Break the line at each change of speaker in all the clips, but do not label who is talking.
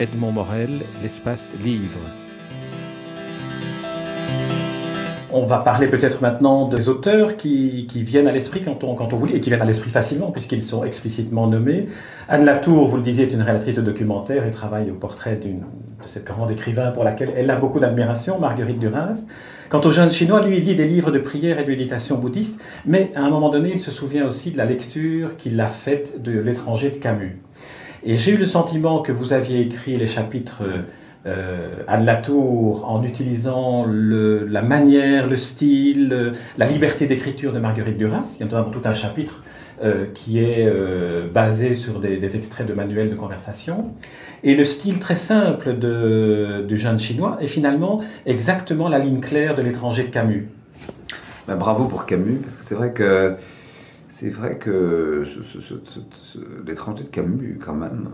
Edmond Morel, l'espace livre. On va parler peut-être maintenant des auteurs qui, viennent à l'esprit quand on, quand on vous lit, et qui viennent à l'esprit facilement puisqu'ils sont explicitement nommés. Anne Latour, vous le disiez, est une réalisatrice de documentaire et travaille au portrait de cette grande écrivain pour laquelle elle a beaucoup d'admiration, Marguerite Duras. Quant au jeune chinois, lui, il lit des livres de prière et de méditation bouddhiste, mais à un moment donné, il se souvient aussi de la lecture qu'il a faite de L'étranger de Camus. Et j'ai eu le sentiment que vous aviez écrit les chapitres euh, Anne Latour en utilisant la manière, le style, la liberté d'écriture de Marguerite Duras. Il y a notamment tout un chapitre euh, qui est euh, basé sur des, extraits de manuels de conversation. Et le style très simple de, du jeune chinois est finalement exactement la ligne claire de l'étranger de Camus.
Ben, bravo pour Camus, parce que c'est vrai que c'est vrai que l'étranger de Camus, quand même,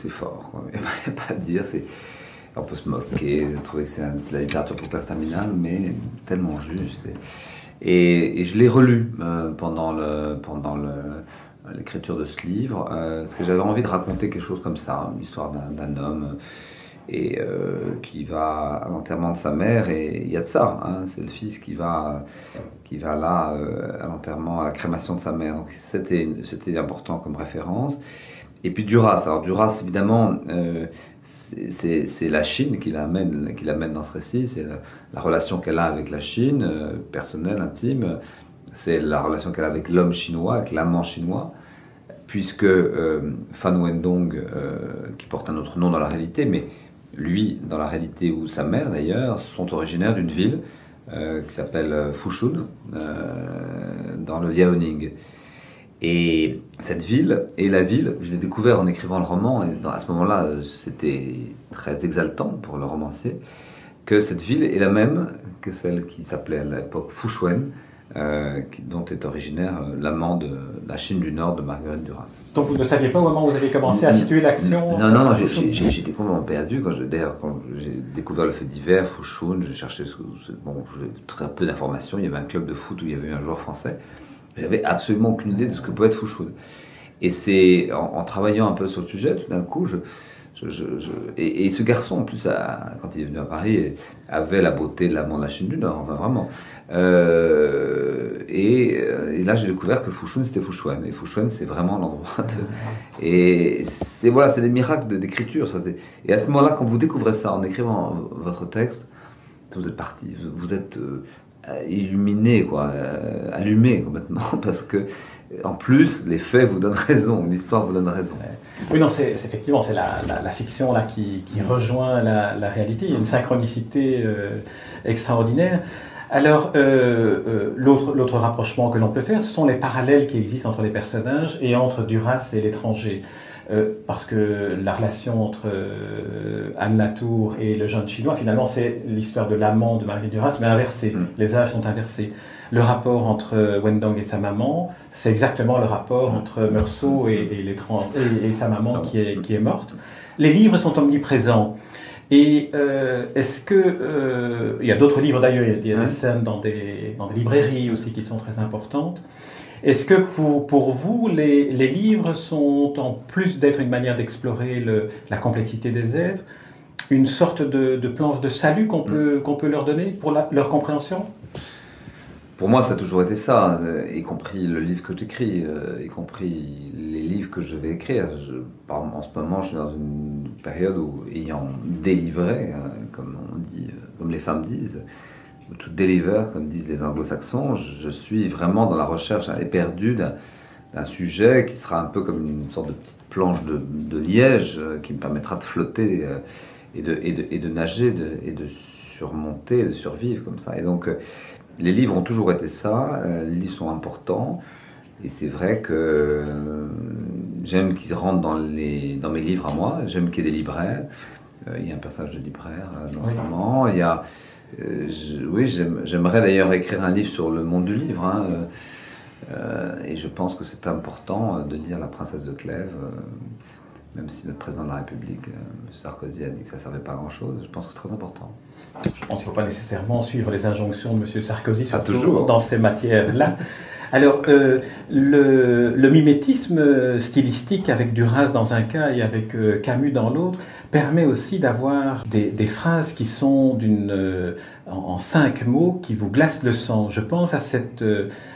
c'est fort. Il n'y a pas à dire. On peut se moquer, trouver que c'est la littérature pour classe terminale, mais tellement juste. Et, je l'ai relu euh, pendant l'écriture de ce livre, euh, parce que j'avais envie de raconter quelque chose comme ça, l'histoire d'un homme et euh, qui va à l'enterrement de sa mère et il y a de ça hein, c'est le fils qui va qui va là à l'enterrement à la crémation de sa mère. Donc c'était c'était important comme référence. Et puis Duras. Alors Duras évidemment c'est la Chine qui l'amène dans ce récit. C'est la, relation qu'elle a avec la Chine personnelle intime. C'est la relation qu'elle a avec l'homme chinois avec l'amant chinois. Puisque Fan Wendong qui porte un autre nom dans la réalité mais lui, dans la réalité, ou sa mère d'ailleurs, sont originaires d'une ville euh, qui s'appelle euh, Fushun, euh, dans le Liaoning. Et cette ville est la ville, je l'ai découvert en écrivant le roman, et à ce moment-là, c'était très exaltant pour le romancier, que cette ville est la même que celle qui s'appelait à l'époque Fushuen, euh, dont est originaire euh, l'amant de, la Chine du Nord de Marguerite Duras.
Donc vous ne saviez pas au moment où vous avez commencé à situer l'action
Non, non, non, j'étais complètement perdu. Quand d'ailleurs, quand j'ai découvert le fait divers, Fouchoun, j'ai cherché bon, très peu d'informations. Il y avait un club de foot où il y avait eu un joueur français. J'avais absolument aucune idée de ce que pouvait être Fouchoun. Et c'est en, travaillant un peu sur le sujet, tout d'un coup, je, et, ce garçon, en plus, quand il est venu à Paris, avait la beauté de l'amant de la Chine du Nord, vraiment. Euh, euh, et, là, j'ai découvert que Fouchoun, c'était Fouchouane. Et Fouchouane, c'est vraiment l'endroit de. Et c'est voilà, c'est des miracles d'écriture. Et à ce moment-là, quand vous découvrez ça en écrivant votre texte, vous êtes parti. Vous êtes euh, illuminé, quoi, allumé complètement, parce que en plus, les faits vous donnent raison, l'histoire vous donne raison.
Oui, non, c'est effectivement c'est la, fiction là qui, rejoint la, réalité. Il y a une synchronicité extraordinaire. Alors, euh, euh, l'autre rapprochement que l'on peut faire, ce sont les parallèles qui existent entre les personnages et entre Duras et l'étranger. Euh, parce que la relation entre Anne Latour et le jeune chinois, finalement, c'est l'histoire de l'amant de Marie Duras, mais inversé. Mm. Les âges sont inversés. Le rapport entre Wendong et sa maman, c'est exactement le rapport entre Meursault et, et, et sa maman qui est, qui est morte. Les livres sont omniprésents. Et euh, est-ce que euh, il y a d'autres livres d'ailleurs, il y a des scènes dans des, dans des librairies aussi qui sont très importantes. Est-ce que pour, pour vous, les, les, livres sont, en plus d'être une manière d'explorer la complexité des êtres, une sorte de, de planche de salut qu'on peut, qu'on peut leur donner pour leur compréhension?
Pour moi, ça a toujours été ça, euh, y compris le livre que j'écris, y compris les livres que je vais écrire. en ce moment, je suis dans une période où, ayant délivré, hein, comme on dit, euh, comme les femmes disent, tout deliver, comme disent les anglo-saxons, je, suis vraiment dans la recherche éperdue d'un sujet qui sera un peu comme une sorte de petite planche de, liège euh, qui me permettra de flotter euh, et, de, et, de, nager et de surmonter, de survivre comme ça. Et donc, les livres ont toujours été ça, les livres sont importants. Et c'est vrai que euh, j'aime qu'ils rentrent dans, les, dans mes livres à moi, j'aime qu'il y ait des libraires. Euh, il y a un passage de libraire euh, dans ce roman. Il y a, oui, j'aimerais d'ailleurs écrire un livre sur le monde du livre. Hein, et je pense que c'est important de lire La princesse de Clèves, même si notre président de la République, Sarkozy, a dit que ça ne servait pas à grand-chose. Je pense que c'est très important.
Je pense qu'il ne faut pas nécessairement suivre les injonctions de M. Sarkozy, surtout dans ces matières-là. Alors, euh, le, mimétisme stylistique avec Duras dans un cas et avec euh, Camus dans l'autre permet aussi d'avoir des, phrases qui sont d'une, euh, en, cinq mots qui vous glacent le sang. Je pense à, cette,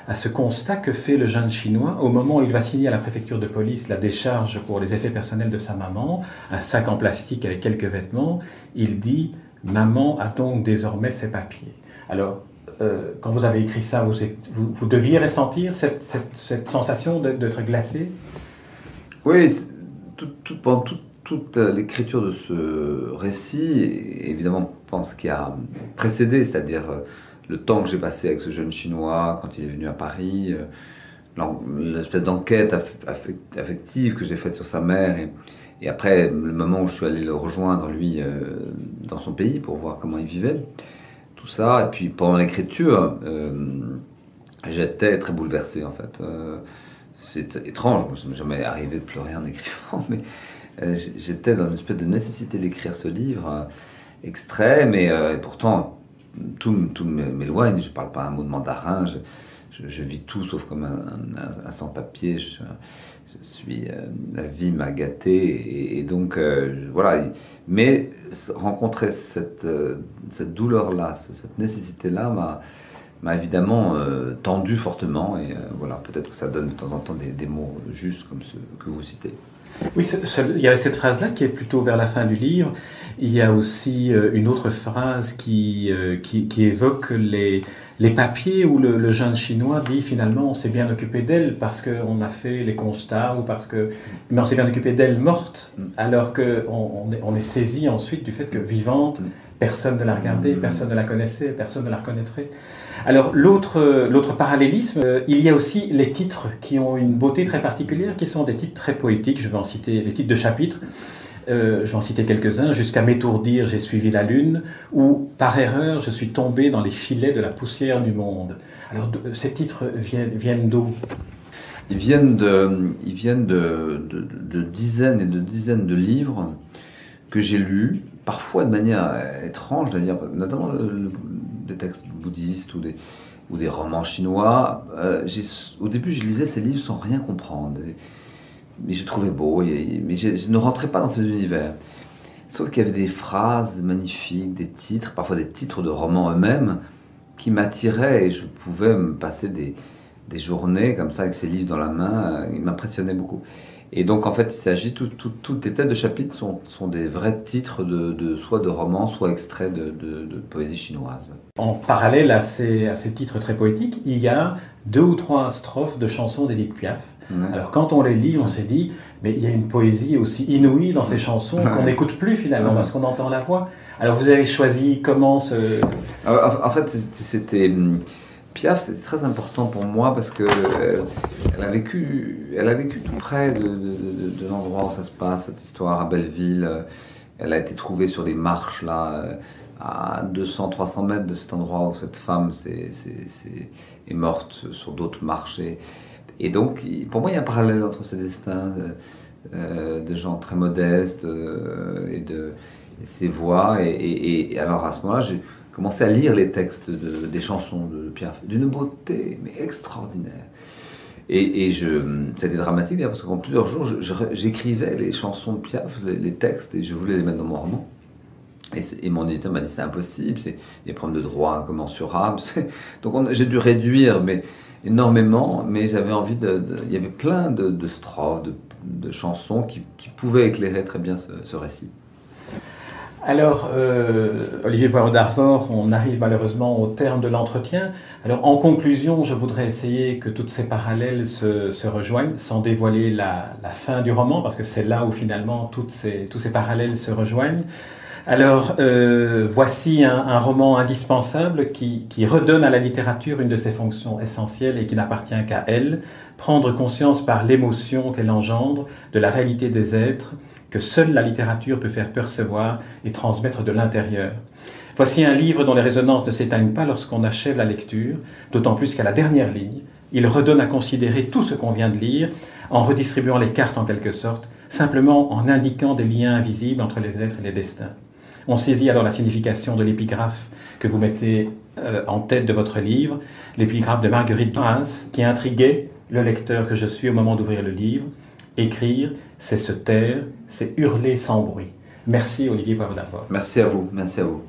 à ce constat que fait le jeune chinois au moment où il va signer à la préfecture de police la décharge pour les effets personnels de sa maman, un sac en plastique avec quelques vêtements. Il dit Maman a donc désormais ses papiers. Alors, euh, quand vous avez écrit ça, vous, deviez ressentir cette, sensation d'être glacé?
Oui, pendant toute l'écriture de ce récit, évidemment, je pense qu'il a précédé, c'est-à-dire euh, le temps que j'ai passé avec ce jeune Chinois quand il est venu à Paris, euh, l'espèce d'enquête affective que j'ai faite sur sa mère, et, et, après le moment où je suis allé le rejoindre, lui, dans son pays pour voir comment il vivait ça. Et puis pendant l'écriture, euh, j'étais très bouleversé en fait. Euh, c'est étrange, je ne jamais arrivé de pleurer en écrivant, mais euh, j'étais dans une espèce de nécessité d'écrire ce livre extrême et, pourtant tout, tout m'éloigne. Je ne parle pas un mot de mandarin, je, vis tout sauf comme un, sans-papier. Suis, la vie m'a gâté et, donc voilà. Mais rencontrer cette, euh, cette douleur-là, cette nécessité-là m'a évidemment euh, tendu fortement et euh, voilà, peut-être que ça donne de temps en temps des, des mots justes comme ceux que vous citez.
Oui, il y a cette phrase-là qui est plutôt vers la fin du livre. Il y a aussi une autre phrase qui, qui, qui évoque les, les papiers où le, jeune chinois dit finalement on s'est bien occupé d'elle parce qu'on a fait les constats ou parce que mais on s'est bien occupé d'elle morte mm. alors qu'on on est, saisi ensuite du fait que vivante mm. Personne ne la regardait mm. personne ne la connaissait personne ne la reconnaîtrait. Alors l'autre l'autre parallélisme euh, il y a aussi les titres qui ont une beauté très particulière qui sont des titres très poétiques. Je vais en citer des titres de chapitres. Euh, je vais en citer quelques-uns, jusqu'à m'étourdir, j'ai suivi la lune, ou par erreur, je suis tombé dans les filets de la poussière du monde. Alors, ces titres viennent, d'où?
Ils viennent, de, ils viennent de, dizaines et de dizaines de livres que j'ai lus, parfois de manière étrange, dire notamment euh, des textes bouddhistes ou des, ou des romans chinois. Euh, au début, je lisais ces livres sans rien comprendre mais je trouvais beau, mais je, ne rentrais pas dans ces univers. Sauf qu'il y avait des phrases magnifiques, des titres, parfois des titres de romans eux-mêmes, qui m'attiraient et je pouvais me passer des, des, journées comme ça avec ces livres dans la main, euh, ils m'impressionnaient beaucoup. Et donc en fait, il s'agit, tout, tout, toutes les têtes de chapitres sont, sont des vrais titres de, de, soit de romans, soit extraits de, de, poésie chinoise.
En parallèle à ces, à ces titres très poétiques, il y a deux ou trois strophes de chansons d'Edith Piaf alors quand on les lit, on s'est dit, mais il y a une poésie aussi inouïe dans ces chansons qu'on n'écoute plus finalement parce qu'on entend la voix. Alors vous avez choisi comment ce...
En fait, c'était... Piaf, c'était très important pour moi parce que euh, elle a vécu, elle a vécu tout près de, l'endroit où ça se passe, cette histoire à Belleville. Elle a été trouvée sur les marches là, euh, à 200-300 mètres de cet endroit où cette femme est, morte sur d'autres marches. Et donc, pour moi, il y a un parallèle entre ces destins euh, de gens très modestes et de ces voix. Et, alors, à ce moment-là, j'ai commencé à lire les textes des chansons de Pierre, d'une beauté mais extraordinaire. Et, c'était dramatique parce qu'en plusieurs jours, j'écrivais les chansons de Piaf, les, textes, et je voulais les mettre dans mon roman. Et, mon éditeur m'a dit c'est impossible, c'est des problèmes de droit incommensurables. Donc j'ai dû réduire, mais énormément, mais j'avais envie de, Il y avait plein de, strophes, de, chansons qui, pouvaient éclairer très bien ce, récit.
Alors, euh, Olivier Poirot d'Arvor, on arrive malheureusement au terme de l'entretien. Alors, en conclusion, je voudrais essayer que toutes ces parallèles se, rejoignent, sans dévoiler la, fin du roman, parce que c'est là où finalement toutes ces, tous ces parallèles se rejoignent. Alors, euh, voici un, roman indispensable qui, redonne à la littérature une de ses fonctions essentielles et qui n'appartient qu'à elle, prendre conscience par l'émotion qu'elle engendre de la réalité des êtres que seule la littérature peut faire percevoir et transmettre de l'intérieur. Voici un livre dont les résonances ne s'éteignent pas lorsqu'on achève la lecture, d'autant plus qu'à la dernière ligne, il redonne à considérer tout ce qu'on vient de lire en redistribuant les cartes en quelque sorte, simplement en indiquant des liens invisibles entre les êtres et les destins. On saisit alors la signification de l'épigraphe que vous mettez euh, en tête de votre livre, l'épigraphe de Marguerite Duras, qui intriguait le lecteur que je suis au moment d'ouvrir le livre. Écrire, c'est se taire, c'est hurler sans bruit. Merci Olivier Pavlava.
Merci à vous, merci à vous.